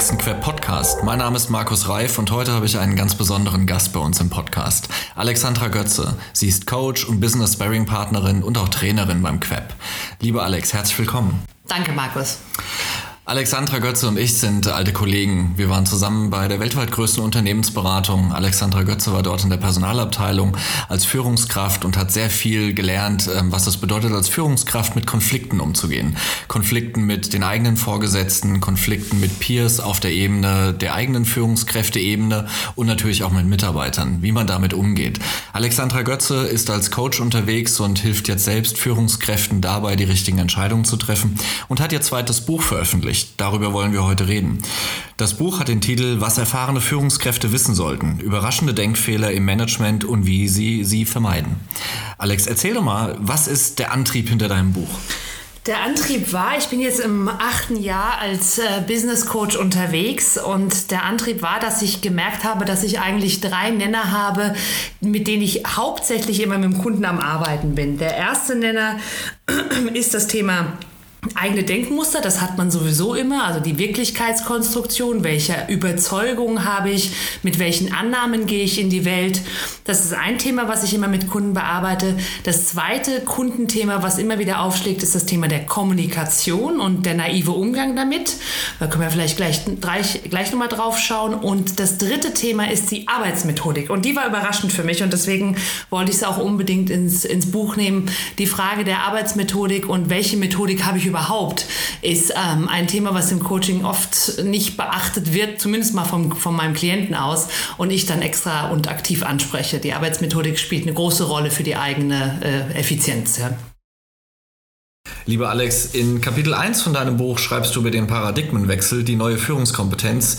nächsten Queb Podcast. Mein Name ist Markus Reif und heute habe ich einen ganz besonderen Gast bei uns im Podcast. Alexandra Götze. Sie ist Coach und Business Sparring Partnerin und auch Trainerin beim Queb. Liebe Alex, herzlich willkommen. Danke, Markus. Alexandra Götze und ich sind alte Kollegen. Wir waren zusammen bei der weltweit größten Unternehmensberatung. Alexandra Götze war dort in der Personalabteilung als Führungskraft und hat sehr viel gelernt, ähm, was es bedeutet, als Führungskraft mit Konflikten umzugehen. Konflikten mit den eigenen Vorgesetzten, Konflikten mit Peers auf der Ebene der eigenen Führungskräfteebene und natürlich auch mit Mitarbeitern, wie man damit umgeht. Alexandra Götze ist als Coach unterwegs und hilft jetzt selbst Führungskräften dabei, die richtigen Entscheidungen zu treffen und hat ihr zweites Buch veröffentlicht veröffentlicht. Darüber wollen wir heute reden. Das Buch hat den Titel Was erfahrene Führungskräfte wissen sollten. Überraschende Denkfehler im Management und wie sie sie vermeiden. Alex, erzähl doch mal, was ist der Antrieb hinter deinem Buch? Der Antrieb war, ich bin jetzt im achten Jahr als äh, Business Coach unterwegs und der Antrieb war, dass ich gemerkt habe, dass ich eigentlich drei Nenner habe, mit denen ich hauptsächlich immer mit dem Kunden am Arbeiten bin. Der erste Nenner ist das Thema eigene Denkmuster, das hat man sowieso immer, also die Wirklichkeitskonstruktion, welche Überzeugungen habe ich, mit welchen Annahmen gehe ich in die Welt. Das ist ein Thema, was ich immer mit Kunden bearbeite. Das zweite Kundenthema, was immer wieder aufschlägt, ist das Thema der Kommunikation und der naive Umgang damit. Da können wir vielleicht gleich, gleich, gleich nochmal drauf schauen. Und das dritte Thema ist die Arbeitsmethodik. Und die war überraschend für mich und deswegen wollte ich es auch unbedingt ins, ins Buch nehmen. Die Frage der Arbeitsmethodik und welche Methodik habe ich überhaupt, ist ähm, ein Thema, was im Coaching oft nicht beachtet wird, zumindest mal vom, von meinem Klienten aus und ich dann extra und aktiv anspreche. Die Arbeitsmethodik spielt eine große Rolle für die eigene äh, Effizienz. Ja. Lieber Alex, in Kapitel 1 von deinem Buch schreibst du über den Paradigmenwechsel, die neue Führungskompetenz.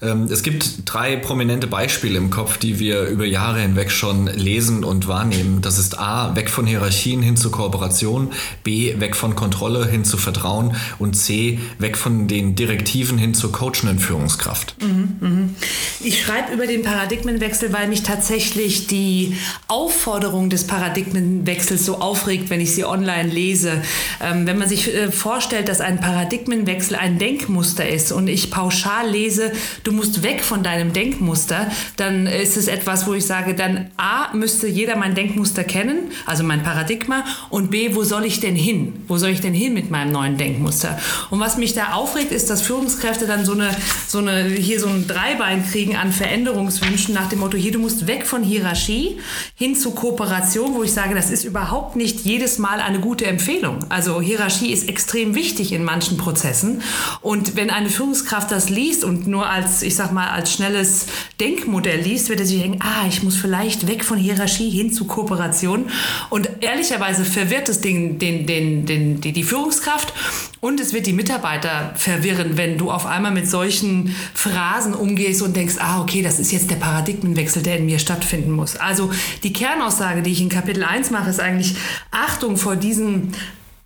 Ähm, es gibt drei prominente Beispiele im Kopf, die wir über Jahre hinweg schon lesen und wahrnehmen. Das ist A, weg von Hierarchien hin zu Kooperation, B, weg von Kontrolle hin zu Vertrauen und C, weg von den Direktiven hin zur coachenden Führungskraft. Mhm, mhm. Ich schreibe über den Paradigmenwechsel, weil mich tatsächlich die Aufforderung des Paradigmenwechsels so aufregt, wenn ich sie online lese. Ähm, wenn man sich äh, vorstellt, dass ein Paradigmenwechsel ein Denkmuster ist und ich pauschal lese, du musst weg von deinem Denkmuster, dann ist es etwas, wo ich sage, dann A, müsste jeder mein Denkmuster kennen, also mein Paradigma, und B, wo soll ich denn hin? Wo soll ich denn hin mit meinem neuen Denkmuster? Und was mich da aufregt, ist, dass Führungskräfte dann so eine, so eine, hier so ein Dreibein kriegen an Veränderungswünschen nach dem Motto, hier, du musst weg von Hierarchie hin zu Kooperation, wo ich sage, das ist überhaupt nicht jedes Mal eine gute Empfehlung. Also Hierarchie ist extrem wichtig in manchen Prozessen. Und wenn eine Führungskraft das liest und nur als ich sag mal, als schnelles Denkmodell liest, wird er sich denken, ah, ich muss vielleicht weg von Hierarchie hin zu Kooperation. Und ehrlicherweise verwirrt es den, den, den, den, die, die Führungskraft und es wird die Mitarbeiter verwirren, wenn du auf einmal mit solchen Phrasen umgehst und denkst, ah, okay, das ist jetzt der Paradigmenwechsel, der in mir stattfinden muss. Also die Kernaussage, die ich in Kapitel 1 mache, ist eigentlich Achtung vor diesen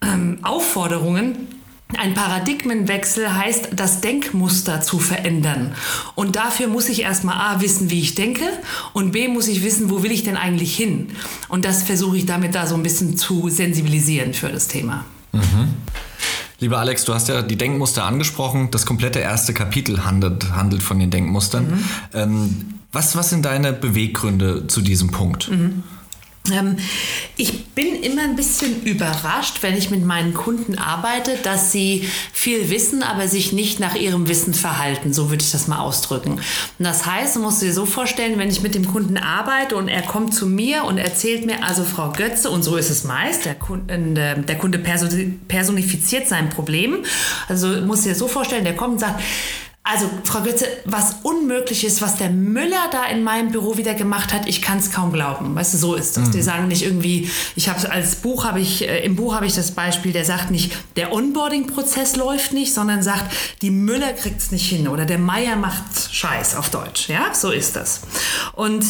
ähm, Aufforderungen ein Paradigmenwechsel heißt, das Denkmuster zu verändern. Und dafür muss ich erstmal A wissen, wie ich denke und B muss ich wissen, wo will ich denn eigentlich hin. Und das versuche ich damit da so ein bisschen zu sensibilisieren für das Thema. Mhm. Lieber Alex, du hast ja die Denkmuster angesprochen. Das komplette erste Kapitel handelt, handelt von den Denkmustern. Mhm. Ähm, was, was sind deine Beweggründe zu diesem Punkt? Mhm. Ähm, ich bin immer ein bisschen überrascht, wenn ich mit meinen Kunden arbeite, dass sie viel wissen, aber sich nicht nach ihrem Wissen verhalten. So würde ich das mal ausdrücken. Und das heißt, du musst dir so vorstellen, wenn ich mit dem Kunden arbeite und er kommt zu mir und erzählt mir, also Frau Götze, und so ist es meist, der Kunde, der Kunde personifiziert sein Problem. Also musst dir so vorstellen, der kommt und sagt, also, Frau Götze, was unmöglich ist, was der Müller da in meinem Büro wieder gemacht hat, ich kann es kaum glauben. Weißt du, so ist das. Mhm. Die sagen nicht irgendwie, ich habe als Buch habe ich, äh, im Buch habe ich das Beispiel, der sagt nicht, der Onboarding-Prozess läuft nicht, sondern sagt, die Müller kriegt es nicht hin oder der Meier macht Scheiß auf Deutsch. Ja, so ist das. Und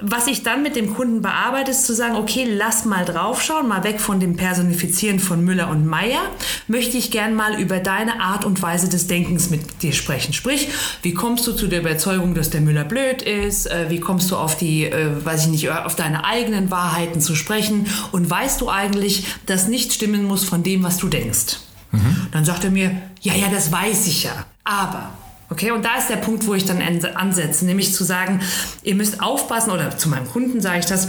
was ich dann mit dem Kunden bearbeite, ist zu sagen, okay, lass mal draufschauen, mal weg von dem Personifizieren von Müller und Meier, möchte ich gern mal über deine Art und Weise des Denkens mit dir sprechen. Sprich, wie kommst du zu der Überzeugung, dass der Müller blöd ist? Äh, wie kommst du auf die, äh, weiß ich nicht, auf deine eigenen Wahrheiten zu sprechen? Und weißt du eigentlich, dass nichts stimmen muss von dem, was du denkst? Mhm. Dann sagt er mir, ja, ja, das weiß ich ja. Aber Okay, und da ist der Punkt, wo ich dann ansetze, nämlich zu sagen, ihr müsst aufpassen, oder zu meinem Kunden sage ich das,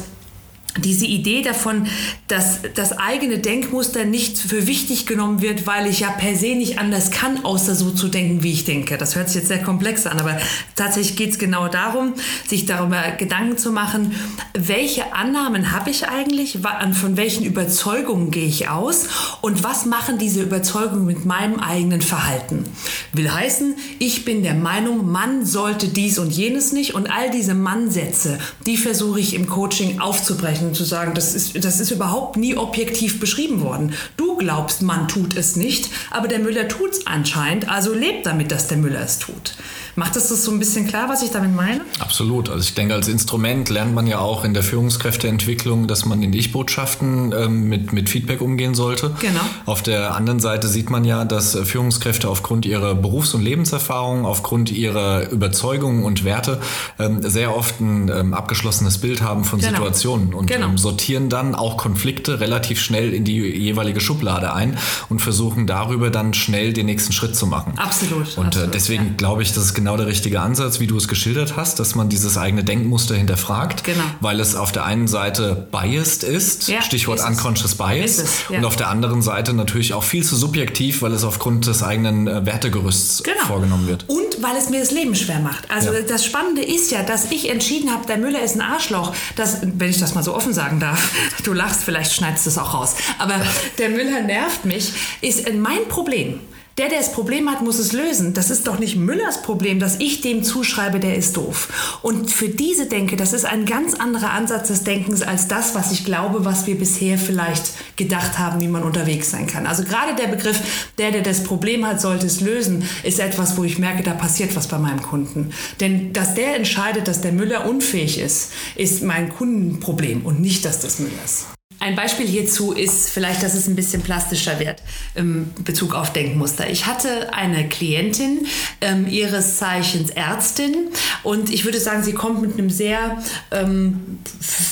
diese Idee davon, dass das eigene Denkmuster nicht für wichtig genommen wird, weil ich ja per se nicht anders kann, außer so zu denken, wie ich denke. Das hört sich jetzt sehr komplex an, aber tatsächlich geht es genau darum, sich darüber Gedanken zu machen, welche Annahmen habe ich eigentlich, von welchen Überzeugungen gehe ich aus und was machen diese Überzeugungen mit meinem eigenen Verhalten. Will heißen, ich bin der Meinung, man sollte dies und jenes nicht und all diese Mannsätze, die versuche ich im Coaching aufzubrechen und zu sagen, das ist, das ist überhaupt nie objektiv beschrieben worden. Du glaubst, man tut es nicht, aber der Müller tut es anscheinend, also lebt damit, dass der Müller es tut. Macht es das so ein bisschen klar, was ich damit meine? Absolut. Also ich denke, als Instrument lernt man ja auch in der Führungskräfteentwicklung, dass man in Ich-Botschaften ähm, mit, mit Feedback umgehen sollte. Genau. Auf der anderen Seite sieht man ja, dass Führungskräfte aufgrund ihrer Berufs- und Lebenserfahrung, aufgrund ihrer Überzeugungen und Werte ähm, sehr oft ein ähm, abgeschlossenes Bild haben von genau. Situationen und genau. Ähm, sortieren dann auch Konflikte relativ schnell in die jeweilige Schublade ein und versuchen darüber dann schnell den nächsten Schritt zu machen. Absolut. Und äh, absolut, deswegen ja. glaube ich, dass es genau genau der richtige Ansatz, wie du es geschildert hast, dass man dieses eigene Denkmuster hinterfragt, genau. weil es auf der einen Seite biased ist, ja, Stichwort ist unconscious bias, es, ja. und auf der anderen Seite natürlich auch viel zu subjektiv, weil es aufgrund des eigenen äh, Wertegerüsts genau. vorgenommen wird. Und weil es mir das Leben schwer macht. Also ja. das Spannende ist ja, dass ich entschieden habe, der Müller ist ein Arschloch. Das, wenn ich das mal so offen sagen darf, du lachst, vielleicht schneidest du es auch raus. Aber der Müller nervt mich, ist mein Problem. Der, der das Problem hat, muss es lösen. Das ist doch nicht Müllers Problem, dass ich dem zuschreibe, der ist doof. Und für diese Denke, das ist ein ganz anderer Ansatz des Denkens als das, was ich glaube, was wir bisher vielleicht gedacht haben, wie man unterwegs sein kann. Also gerade der Begriff, der, der das Problem hat, sollte es lösen, ist etwas, wo ich merke, da passiert was bei meinem Kunden. Denn dass der entscheidet, dass der Müller unfähig ist, ist mein Kundenproblem und nicht das des Müllers. Ein Beispiel hierzu ist vielleicht, dass es ein bisschen plastischer wird im Bezug auf Denkmuster. Ich hatte eine Klientin, ähm, ihres Zeichens Ärztin, und ich würde sagen, sie kommt mit einem sehr, ähm,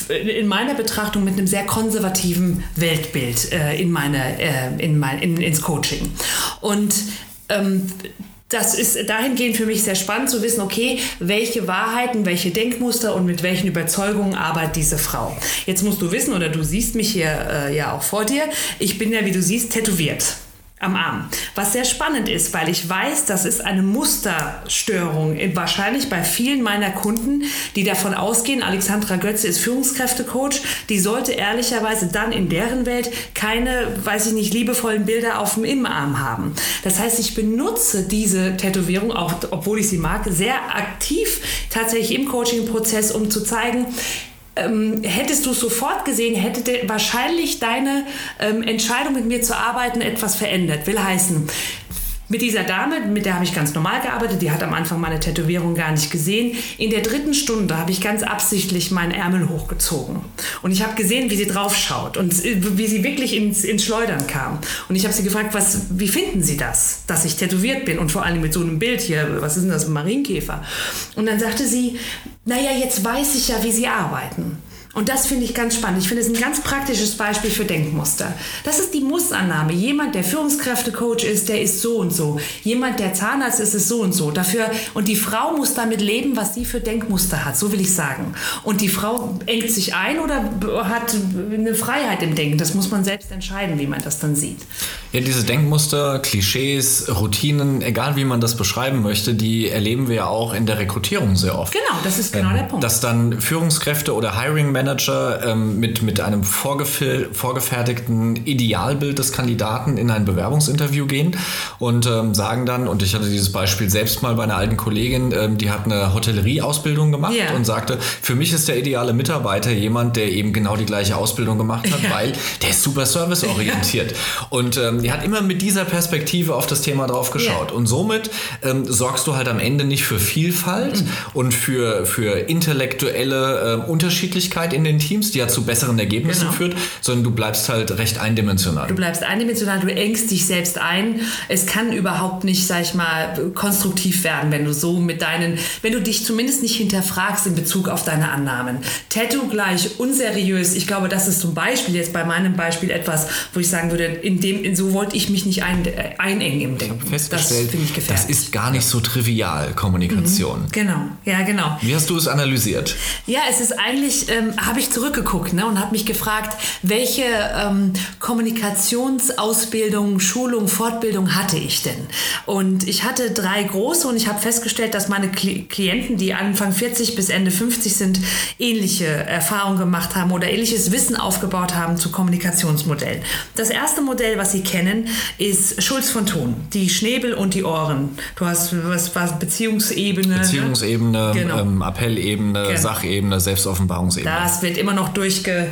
in meiner Betrachtung, mit einem sehr konservativen Weltbild äh, in meine, äh, in mein, in, ins Coaching. Und ähm, das ist dahingehend für mich sehr spannend zu wissen, okay, welche Wahrheiten, welche Denkmuster und mit welchen Überzeugungen arbeitet diese Frau. Jetzt musst du wissen, oder du siehst mich hier äh, ja auch vor dir, ich bin ja, wie du siehst, tätowiert am Arm. Was sehr spannend ist, weil ich weiß, das ist eine Musterstörung, wahrscheinlich bei vielen meiner Kunden, die davon ausgehen, Alexandra Götze ist Führungskräftecoach, die sollte ehrlicherweise dann in deren Welt keine, weiß ich nicht, liebevollen Bilder auf dem Innenarm haben. Das heißt, ich benutze diese Tätowierung, auch obwohl ich sie mag, sehr aktiv tatsächlich im Coaching-Prozess, um zu zeigen, ähm, hättest du sofort gesehen, hätte wahrscheinlich deine ähm, Entscheidung mit mir zu arbeiten etwas verändert. Will heißen, mit dieser Dame, mit der habe ich ganz normal gearbeitet, die hat am Anfang meine Tätowierung gar nicht gesehen. In der dritten Stunde habe ich ganz absichtlich meinen Ärmel hochgezogen. Und ich habe gesehen, wie sie drauf schaut und wie sie wirklich ins, ins Schleudern kam. Und ich habe sie gefragt, was, wie finden Sie das, dass ich tätowiert bin und vor allem mit so einem Bild hier, was ist denn das, ein Marienkäfer? Und dann sagte sie, naja, jetzt weiß ich ja, wie Sie arbeiten. Und das finde ich ganz spannend. Ich finde es ein ganz praktisches Beispiel für Denkmuster. Das ist die Mussannahme. Jemand, der Führungskräftecoach ist, der ist so und so. Jemand, der Zahnarzt ist, ist so und so. Dafür, und die Frau muss damit leben, was sie für Denkmuster hat. So will ich sagen. Und die Frau engt sich ein oder hat eine Freiheit im Denken. Das muss man selbst entscheiden, wie man das dann sieht. Ja, diese Denkmuster, Klischees, Routinen, egal wie man das beschreiben möchte, die erleben wir ja auch in der Rekrutierung sehr oft. Genau, das ist genau ähm, der Punkt. Dass dann Führungskräfte oder Hiring Manager Manager ähm, mit, mit einem vorgefertigten Idealbild des Kandidaten in ein Bewerbungsinterview gehen und ähm, sagen dann, und ich hatte dieses Beispiel selbst mal bei einer alten Kollegin, ähm, die hat eine Hotellerie-Ausbildung gemacht yeah. und sagte, für mich ist der ideale Mitarbeiter jemand, der eben genau die gleiche Ausbildung gemacht hat, weil der ist super serviceorientiert. und ähm, die hat immer mit dieser Perspektive auf das Thema drauf geschaut. Yeah. Und somit ähm, sorgst du halt am Ende nicht für Vielfalt mhm. und für, für intellektuelle äh, Unterschiedlichkeit in den Teams, die ja zu besseren Ergebnissen genau. führt, sondern du bleibst halt recht eindimensional. Du bleibst eindimensional, du engst dich selbst ein. Es kann überhaupt nicht, sag ich mal, konstruktiv werden, wenn du so mit deinen, wenn du dich zumindest nicht hinterfragst in Bezug auf deine Annahmen. Tattoo gleich unseriös. Ich glaube, das ist zum Beispiel jetzt bei meinem Beispiel etwas, wo ich sagen würde, in dem, in so wollte ich mich nicht ein, äh, einengen im Denken. Ich festgestellt, das, das ist gar nicht so trivial, Kommunikation. Mhm, genau, ja, genau. Wie hast du es analysiert? Ja, es ist eigentlich, ähm, habe ich zurückgeguckt ne, und habe mich gefragt, welche ähm, Kommunikationsausbildung, Schulung, Fortbildung hatte ich denn? Und ich hatte drei große und ich habe festgestellt, dass meine Klienten, die Anfang 40 bis Ende 50 sind, ähnliche Erfahrungen gemacht haben oder ähnliches Wissen aufgebaut haben zu Kommunikationsmodellen. Das erste Modell, was Sie kennen, ist Schulz von Thun, die Schnäbel und die Ohren. Du hast was, was Beziehungsebene. Ne? Beziehungsebene, ne? genau. ähm, Appellebene, genau. Sachebene, Selbstoffenbarungsebene. Das wird immer noch durchge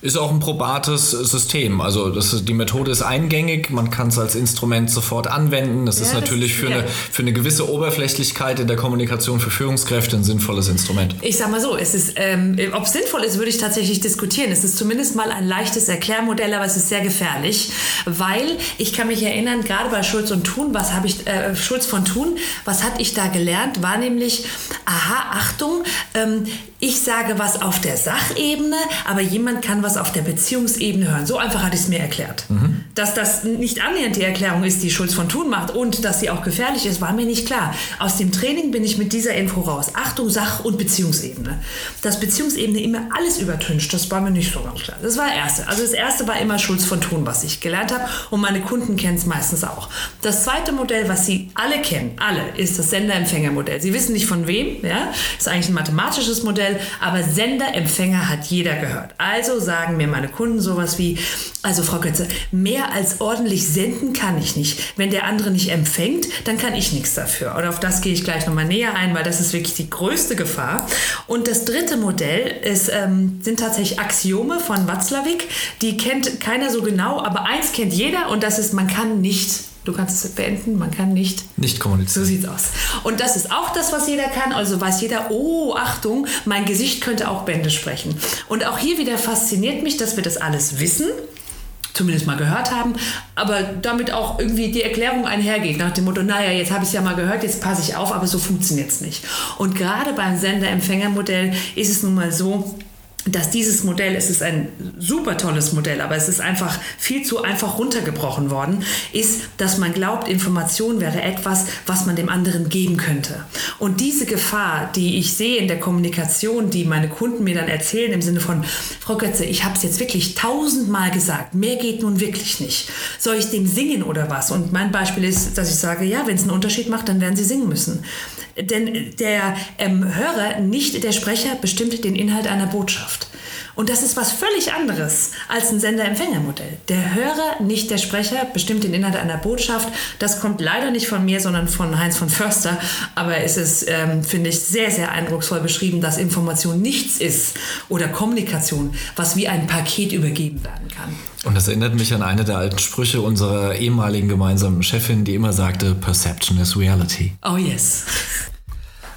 ist auch ein probates System. Also das, die Methode ist eingängig, man kann es als Instrument sofort anwenden. Das ja, ist natürlich das, für, ja. eine, für eine gewisse Oberflächlichkeit in der Kommunikation für Führungskräfte ein sinnvolles Instrument. Ich sag mal so, es ist, ähm, ob es sinnvoll ist, würde ich tatsächlich diskutieren. Es ist zumindest mal ein leichtes Erklärmodell, aber es ist sehr gefährlich, weil ich kann mich erinnern, gerade bei Schulz und Thun, was habe ich, äh, Schulz von Thun, was hatte ich da gelernt, war nämlich, aha, Achtung, ähm, ich sage was auf der Sachebene, aber jemand kann was auf der Beziehungsebene hören. So einfach hatte ich es mir erklärt. Mhm. Dass das nicht annähernd die Erklärung ist, die Schulz von Thun macht und dass sie auch gefährlich ist, war mir nicht klar. Aus dem Training bin ich mit dieser Info raus. Achtung, Sach- und Beziehungsebene. Dass Beziehungsebene immer alles übertüncht, das war mir nicht so ganz klar. Das war das Erste. Also das Erste war immer Schulz von Thun, was ich gelernt habe und meine Kunden kennen es meistens auch. Das zweite Modell, was Sie alle kennen, alle, ist das Sender-Empfänger-Modell. Sie wissen nicht von wem, ja, ist eigentlich ein mathematisches Modell aber Sender, Empfänger hat jeder gehört. Also sagen mir meine Kunden sowas wie, also Frau Götze, mehr als ordentlich senden kann ich nicht. Wenn der andere nicht empfängt, dann kann ich nichts dafür. Und auf das gehe ich gleich nochmal näher ein, weil das ist wirklich die größte Gefahr. Und das dritte Modell ist, ähm, sind tatsächlich Axiome von Watzlawick. Die kennt keiner so genau, aber eins kennt jeder und das ist, man kann nicht Du kannst es beenden, man kann nicht. Nicht kommunizieren. So sieht's aus. Und das ist auch das, was jeder kann. Also weiß jeder, oh, Achtung, mein Gesicht könnte auch Bände sprechen. Und auch hier wieder fasziniert mich, dass wir das alles wissen zumindest mal gehört haben, aber damit auch irgendwie die Erklärung einhergeht, nach dem Motto, naja, jetzt habe ich es ja mal gehört, jetzt passe ich auf, aber so funktioniert es nicht. Und gerade beim Sender-Empfänger-Modell ist es nun mal so, dass dieses Modell, es ist ein super tolles Modell, aber es ist einfach viel zu einfach runtergebrochen worden, ist, dass man glaubt, Information wäre etwas, was man dem anderen geben könnte. Und diese Gefahr, die ich sehe in der Kommunikation, die meine Kunden mir dann erzählen, im Sinne von, Frau Götze, ich habe es jetzt wirklich tausendmal gesagt, mehr geht nun wirklich nicht. Soll ich dem singen oder was? Und mein Beispiel ist, dass ich sage, ja, wenn es einen Unterschied macht, dann werden Sie singen müssen. Denn der ähm, Hörer, nicht der Sprecher, bestimmt den Inhalt einer Botschaft. Und das ist was völlig anderes als ein Sender-Empfänger-Modell. Der Hörer, nicht der Sprecher, bestimmt den Inhalt einer Botschaft. Das kommt leider nicht von mir, sondern von Heinz von Förster. Aber es ist, ähm, finde ich, sehr, sehr eindrucksvoll beschrieben, dass Information nichts ist oder Kommunikation, was wie ein Paket übergeben werden kann. Und das erinnert mich an eine der alten Sprüche unserer ehemaligen gemeinsamen Chefin, die immer sagte, Perception is reality. Oh yes.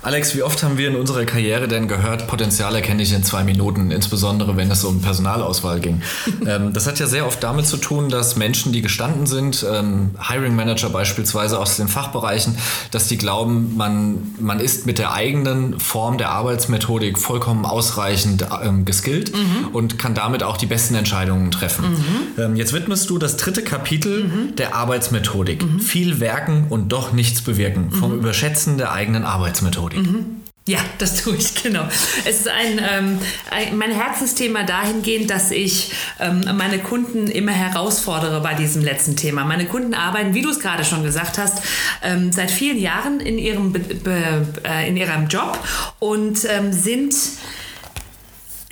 Alex, wie oft haben wir in unserer Karriere denn gehört, Potenzial erkenne ich in zwei Minuten, insbesondere wenn es um Personalauswahl ging. ähm, das hat ja sehr oft damit zu tun, dass Menschen, die gestanden sind, ähm, Hiring Manager beispielsweise aus den Fachbereichen, dass die glauben, man, man ist mit der eigenen Form der Arbeitsmethodik vollkommen ausreichend ähm, geskillt mhm. und kann damit auch die besten Entscheidungen treffen. Mhm. Ähm, jetzt widmest du das dritte Kapitel mhm. der Arbeitsmethodik. Mhm. Viel werken und doch nichts bewirken. Vom mhm. Überschätzen der eigenen Arbeitsmethodik. Mhm. Ja, das tue ich, genau. Es ist ein, ähm, ein, mein Herzensthema dahingehend, dass ich ähm, meine Kunden immer herausfordere bei diesem letzten Thema. Meine Kunden arbeiten, wie du es gerade schon gesagt hast, ähm, seit vielen Jahren in ihrem, Be Be äh, in ihrem Job und ähm, sind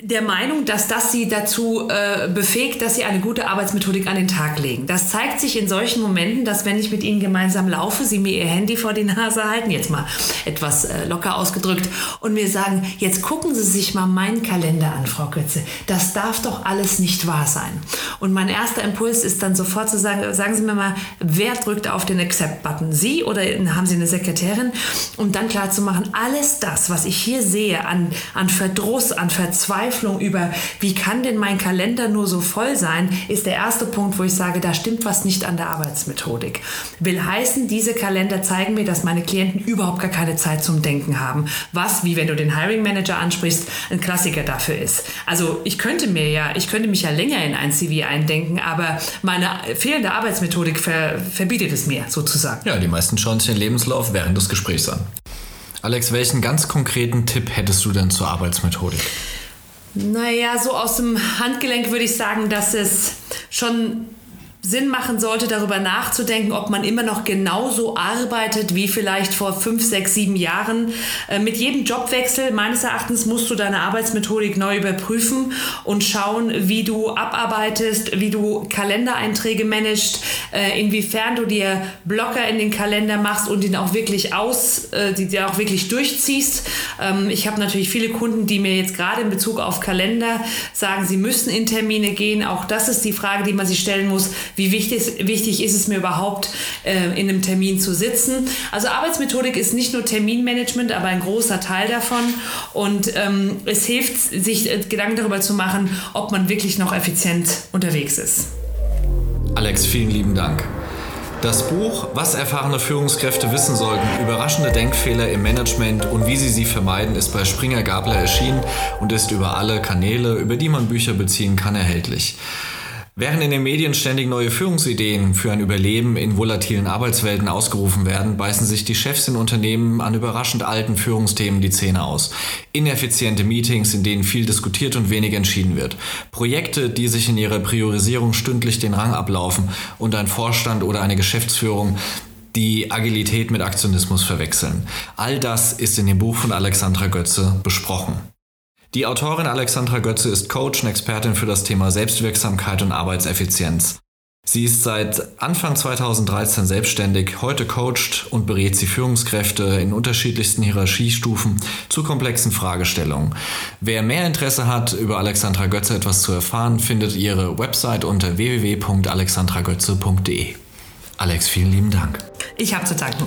der Meinung, dass das sie dazu äh, befähigt, dass sie eine gute Arbeitsmethodik an den Tag legen. Das zeigt sich in solchen Momenten, dass wenn ich mit ihnen gemeinsam laufe, sie mir ihr Handy vor die Nase halten, jetzt mal etwas äh, locker ausgedrückt, und mir sagen, jetzt gucken Sie sich mal meinen Kalender an, Frau Götze. Das darf doch alles nicht wahr sein. Und mein erster Impuls ist dann sofort zu sagen, sagen Sie mir mal, wer drückt auf den Accept-Button? Sie oder haben Sie eine Sekretärin? Um dann klar zu machen, alles das, was ich hier sehe an, an Verdruss, an Verzweiflung, Verzweiflung über, wie kann denn mein Kalender nur so voll sein, ist der erste Punkt, wo ich sage, da stimmt was nicht an der Arbeitsmethodik. Will heißen, diese Kalender zeigen mir, dass meine Klienten überhaupt gar keine Zeit zum Denken haben. Was, wie wenn du den Hiring Manager ansprichst, ein Klassiker dafür ist. Also ich könnte mir ja, ich könnte mich ja länger in ein CV eindenken, aber meine fehlende Arbeitsmethodik ver, verbietet es mir sozusagen. Ja, die meisten schauen sich den Lebenslauf während des Gesprächs an. Alex, welchen ganz konkreten Tipp hättest du denn zur Arbeitsmethodik? Naja, so aus dem Handgelenk würde ich sagen, dass es schon Sinn machen sollte, darüber nachzudenken, ob man immer noch genauso arbeitet wie vielleicht vor fünf, sechs, sieben Jahren. Äh, mit jedem Jobwechsel, meines Erachtens, musst du deine Arbeitsmethodik neu überprüfen und schauen, wie du abarbeitest, wie du Kalendereinträge managst, äh, inwiefern du dir Blocker in den Kalender machst und ihn auch wirklich aus, äh, die dir auch wirklich durchziehst. Ähm, ich habe natürlich viele Kunden, die mir jetzt gerade in Bezug auf Kalender sagen, sie müssen in Termine gehen. Auch das ist die Frage, die man sich stellen muss wie wichtig, wichtig ist es mir überhaupt, äh, in einem Termin zu sitzen. Also Arbeitsmethodik ist nicht nur Terminmanagement, aber ein großer Teil davon. Und ähm, es hilft, sich äh, Gedanken darüber zu machen, ob man wirklich noch effizient unterwegs ist. Alex, vielen lieben Dank. Das Buch Was erfahrene Führungskräfte wissen sollten, überraschende Denkfehler im Management und wie sie sie vermeiden, ist bei Springer Gabler erschienen und ist über alle Kanäle, über die man Bücher beziehen kann, erhältlich. Während in den Medien ständig neue Führungsideen für ein Überleben in volatilen Arbeitswelten ausgerufen werden, beißen sich die Chefs in Unternehmen an überraschend alten Führungsthemen die Zähne aus. Ineffiziente Meetings, in denen viel diskutiert und wenig entschieden wird. Projekte, die sich in ihrer Priorisierung stündlich den Rang ablaufen und ein Vorstand oder eine Geschäftsführung die Agilität mit Aktionismus verwechseln. All das ist in dem Buch von Alexandra Götze besprochen. Die Autorin Alexandra Götze ist Coach und Expertin für das Thema Selbstwirksamkeit und Arbeitseffizienz. Sie ist seit Anfang 2013 selbstständig, heute coacht und berät sie Führungskräfte in unterschiedlichsten Hierarchiestufen zu komplexen Fragestellungen. Wer mehr Interesse hat, über Alexandra Götze etwas zu erfahren, findet ihre Website unter www.alexandragötze.de. Alex, vielen lieben Dank. Ich habe zu danken.